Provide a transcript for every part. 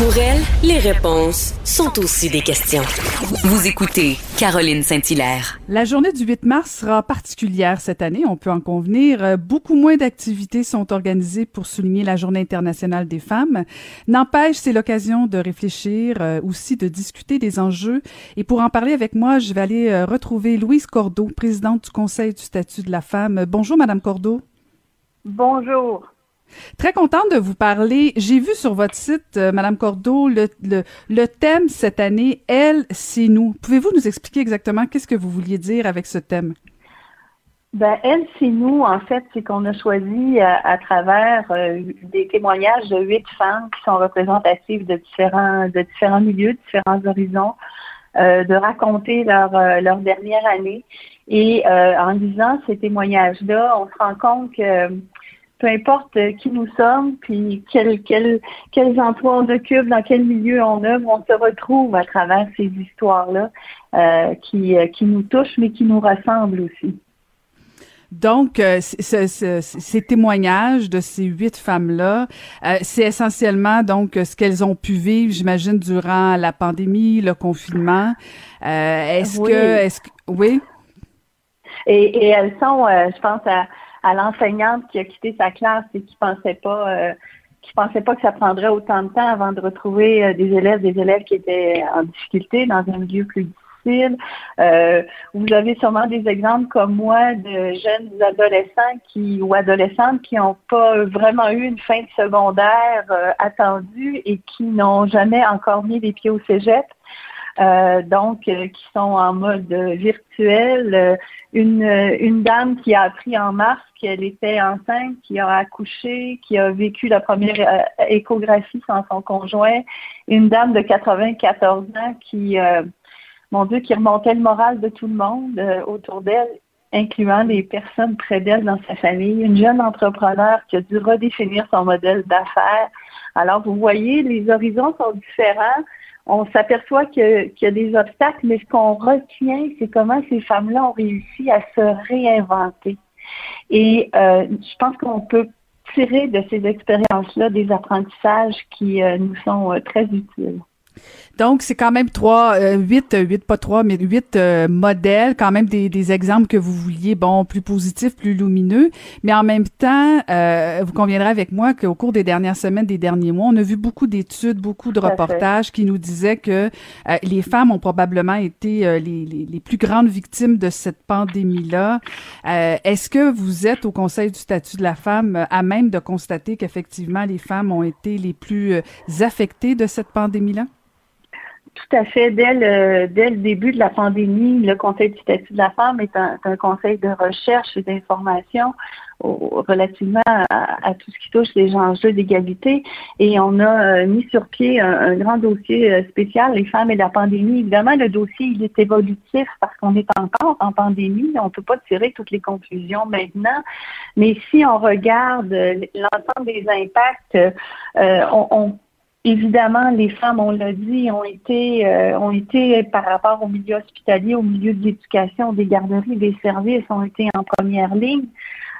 Pour elle, les réponses sont aussi des questions. Vous écoutez Caroline Saint-Hilaire. La journée du 8 mars sera particulière cette année, on peut en convenir. Euh, beaucoup moins d'activités sont organisées pour souligner la Journée internationale des femmes. N'empêche, c'est l'occasion de réfléchir, euh, aussi de discuter des enjeux. Et pour en parler avec moi, je vais aller euh, retrouver Louise Cordeau, présidente du Conseil du statut de la femme. Bonjour, Madame Cordeau. Bonjour. Très contente de vous parler. J'ai vu sur votre site, euh, Madame Cordeau, le, thème cette année, Elle, c'est nous. Pouvez-vous nous expliquer exactement qu'est-ce que vous vouliez dire avec ce thème? Ben, Elle, c'est nous, en fait, c'est qu'on a choisi à, à travers euh, des témoignages de huit femmes qui sont représentatives de différents, de différents milieux, de différents horizons, euh, de raconter leur, euh, leur dernière année. Et en lisant ces témoignages-là, on se rend compte que peu importe qui nous sommes, puis quel, quel, quels emplois on occupe, dans quel milieu on œuvre, on se retrouve à travers ces histoires-là euh, qui, euh, qui nous touchent, mais qui nous ressemblent aussi. Donc, euh, ces témoignages de ces huit femmes-là, euh, c'est essentiellement donc ce qu'elles ont pu vivre, j'imagine, durant la pandémie, le confinement. Euh, est-ce que, est-ce que, oui? Et, et elles sont, je pense à à l'enseignante qui a quitté sa classe et qui pensait pas euh, qui pensait pas que ça prendrait autant de temps avant de retrouver euh, des élèves, des élèves qui étaient en difficulté dans un milieu plus difficile. Euh, vous avez sûrement des exemples comme moi de jeunes adolescents qui ou adolescentes qui n'ont pas vraiment eu une fin de secondaire attendue et qui n'ont jamais encore mis les pieds au cégep. Euh, donc euh, qui sont en mode virtuel. Euh, une, dame qui a appris en mars qu'elle était enceinte, qui a accouché, qui a vécu la première échographie sans son conjoint. Une dame de 94 ans qui, mon Dieu, qui remontait le moral de tout le monde autour d'elle incluant les personnes près d'elle dans sa famille, une jeune entrepreneur qui a dû redéfinir son modèle d'affaires. Alors, vous voyez, les horizons sont différents on s'aperçoit qu'il y a des obstacles, mais ce qu'on retient, c'est comment ces femmes-là ont réussi à se réinventer. Et euh, je pense qu'on peut tirer de ces expériences-là des apprentissages qui euh, nous sont euh, très utiles. Donc, c'est quand même trois, euh, huit, euh, huit, pas trois, mais huit euh, modèles, quand même des, des, exemples que vous vouliez, bon, plus positifs, plus lumineux. Mais en même temps, euh, vous conviendrez avec moi qu'au cours des dernières semaines, des derniers mois, on a vu beaucoup d'études, beaucoup de reportages qui nous disaient que les femmes ont probablement été les, les, les, plus grandes victimes de cette pandémie-là. Est-ce que vous êtes au Conseil du statut de la femme à même de constater qu'effectivement les femmes ont été les plus affectées de cette pandémie-là? Tout à fait. Dès le, dès le début de la pandémie, le Conseil du statut de la femme est un, un conseil de recherche et d'information relativement à, tout ce qui touche les enjeux d'égalité. Et on a euh, mis sur pied un, grand dossier euh, spécial, les femmes et la pandémie. Évidemment, le dossier, il est évolutif parce qu'on est encore en pandémie. On ne peut pas tirer toutes les conclusions maintenant. Mais si on regarde euh, l'ensemble des impacts, on, on Évidemment, les femmes, on l'a dit, ont été, euh, ont été par rapport au milieu hospitalier, au milieu de l'éducation, des garderies, des services, ont été en première ligne.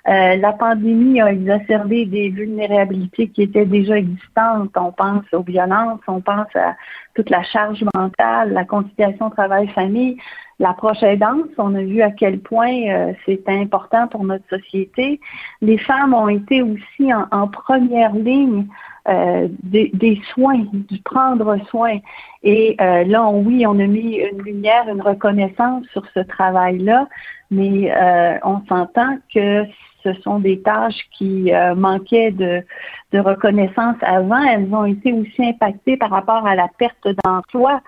Euh, la pandémie a exacerbé des vulnérabilités qui étaient déjà existantes. On pense aux violences, on pense à toute la charge mentale, la conciliation travail-famille, l'approche aidance. On a vu à quel point euh, c'est important pour notre société. Les femmes ont été aussi en, première ligne euh, des, soins, du prendre soin. Et euh, là, oui, on a mis une lumière, une reconnaissance sur ce travail-là, mais euh, on s'entend que ce sont des tâches qui manquaient de, de reconnaissance avant. Elles ont été aussi impactées par rapport à la perte d'emploi.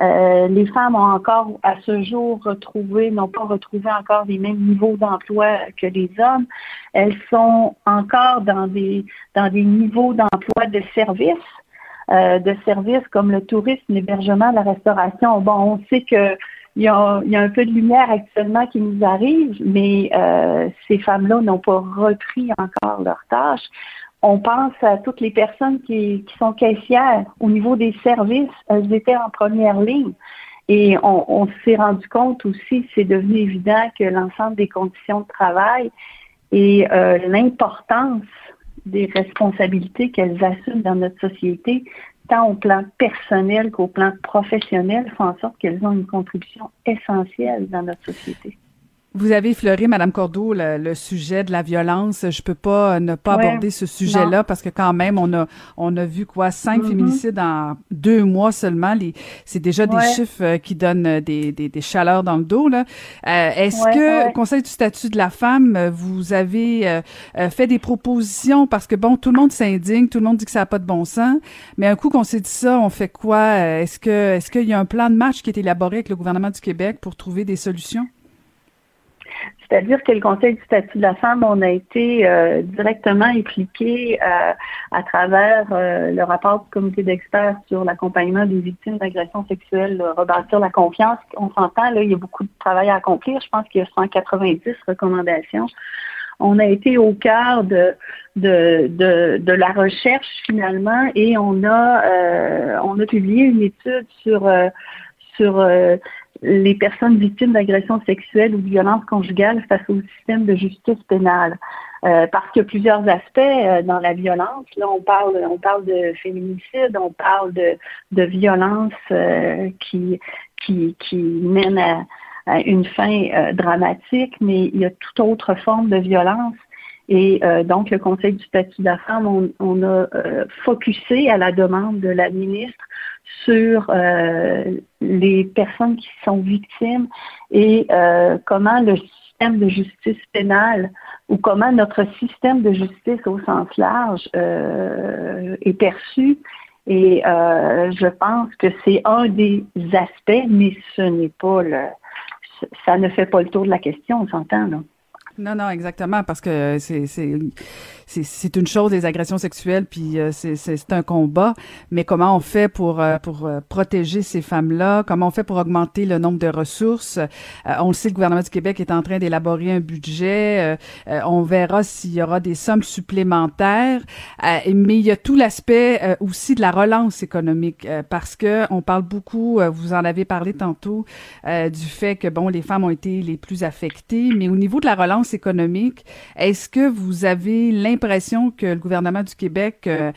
Euh, les femmes ont encore à ce jour retrouvé, n'ont pas retrouvé encore les mêmes niveaux d'emploi que les hommes. Elles sont encore dans des dans des niveaux d'emploi de services, euh, de services comme le tourisme, l'hébergement, la restauration. Bon, on sait que il y, a, un peu de lumière actuellement qui nous arrive, mais euh, ces femmes-là n'ont pas repris encore leurs tâches on pense à toutes les personnes qui, sont caissières au niveau des services, elles étaient en première ligne. Et on, s'est rendu compte aussi, c'est devenu évident que l'ensemble des conditions de travail et euh, l'importance des responsabilités qu'elles assument dans notre société tant au plan personnel qu'au plan professionnel, font en sorte qu'elles ont une contribution essentielle dans notre société. Vous avez effleuré, Madame Cordeau, le, sujet de la violence. Je peux pas ne pas aborder ce sujet-là parce que quand même, on a on a vu quoi? Cinq mm-hmm. féminicides en deux mois seulement. C'est déjà des chiffres euh, qui donnent des, des, des, chaleurs dans le dos. Là. Euh, est-ce que au Conseil du statut de la femme, vous avez euh, fait des propositions? Parce que bon, tout le monde s'indigne, tout le monde dit que ça n'a pas de bon sens, mais un coup qu'on s'est dit ça, on fait quoi? Est-ce que est-ce qu'il y a un plan de match qui est élaboré avec le gouvernement du Québec pour trouver des solutions? C'est-à-dire que le Conseil du statut de la femme, on a été euh, directement impliqué euh, à travers euh, le rapport du comité d'experts sur l'accompagnement des victimes d'agressions sexuelles, rebâtir la confiance. On s'entend, là, il y a beaucoup de travail à accomplir. Je pense qu'il y a 190 recommandations. On a été au cœur de, la recherche finalement et on a, on a publié une étude sur sur les personnes victimes d'agressions sexuelles ou de violences conjugales face au système de justice pénale. Euh, parce qu'il y a plusieurs aspects euh, dans la violence. Là, on parle, on parle de féminicide, on parle de, de violence euh, qui, qui, qui mène à, à une fin dramatique, mais il y a toute autre forme de violence et euh, donc, le Conseil du statut de la femme, on, on a euh, focusé à la demande de la ministre sur euh, les personnes qui sont victimes et comment le système de justice pénale ou comment notre système de justice au sens large est perçu. Et je pense que c'est un des aspects, mais ce n'est pas le, ça ne fait pas le tour de la question, on s'entend, là. Non, non, exactement, parce que c'est c'est une chose les agressions sexuelles, puis euh, c'est un combat. Mais comment on fait pour euh, pour euh, protéger ces femmes-là? Comment on fait pour augmenter le nombre de ressources? On le sait, le gouvernement du Québec est en train d'élaborer un budget. on verra s'il y aura des sommes supplémentaires. mais il y a tout l'aspect aussi de la relance économique, parce que on parle beaucoup. vous en avez parlé tantôt du fait que bon, les femmes ont été les plus affectées, mais au niveau de la relance économique, est-ce que vous avez l'impression l'impression que le gouvernement du Québec euh,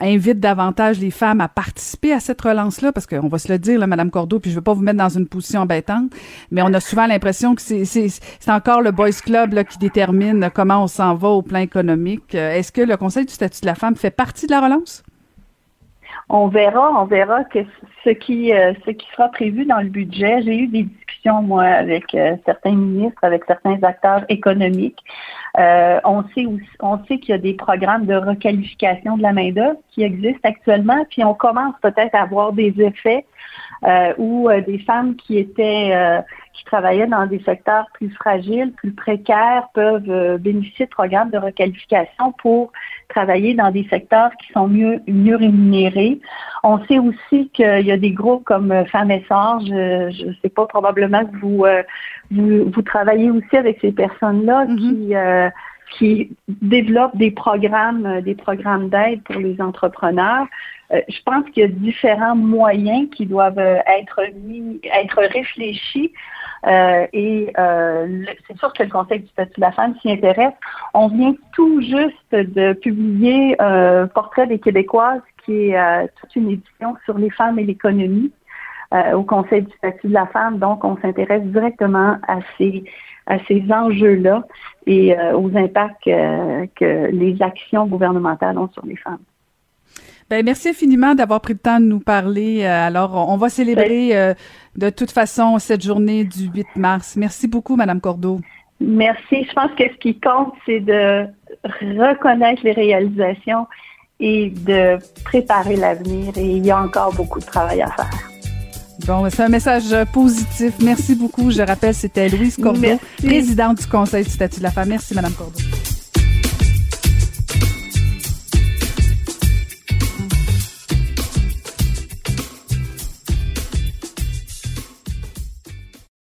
invite davantage les femmes à participer à cette relance-là, parce qu'on va se le dire, là, Madame Cordeau, puis je veux pas vous mettre dans une position embêtante, mais on a souvent l'impression que c'est encore le Boys Club qui détermine comment on s'en va au plan économique. Euh, est-ce que le Conseil du statut de la femme fait partie de la relance? on verra, on verra euh, ce qui sera prévu dans le budget. J'ai eu des discussions moi avec certains ministres, avec certains acteurs économiques. Euh, on sait on sait qu'il y a des programmes de requalification de la main d'œuvre qui existent actuellement, puis on commence peut-être à avoir des effets euh, où euh, des femmes qui étaient euh, qui travaillaient dans des secteurs plus fragiles, plus précaires, peuvent bénéficier de programmes de requalification pour travailler dans des secteurs qui sont mieux mieux rémunérés. On sait aussi qu'il y a des groupes comme Femmes et je ne sais pas probablement que vous, vous, vous travaillez aussi avec ces personnes-là mm-hmm. qui qui développent des programmes, des programmes d'aide pour les entrepreneurs. Euh, je pense qu'il y a différents moyens qui doivent euh, être mis, être réfléchis. Euh, et c'est sûr que le Conseil du statut de la femme s'y intéresse. On vient tout juste de publier Portrait des Québécoises, qui est toute une édition sur les femmes et l'économie au Conseil du statut de la femme. Donc, on s'intéresse directement à ces à ces enjeux-là et aux impacts que les actions gouvernementales ont sur les femmes. Ben, merci infiniment d'avoir pris le temps de nous parler. Euh, alors, on va célébrer ben- euh, de toute façon cette journée du 8 mars. Merci beaucoup, Madame Cordeau. Merci. Je pense que ce qui compte, c'est de reconnaître les réalisations et de préparer l'avenir. Et il y a encore beaucoup de travail à faire. Bon, c'est un message positif. Merci beaucoup. Je rappelle, c'était Louise Cordeau, présidente du Conseil du statut de la femme. Merci, Madame Cordeau.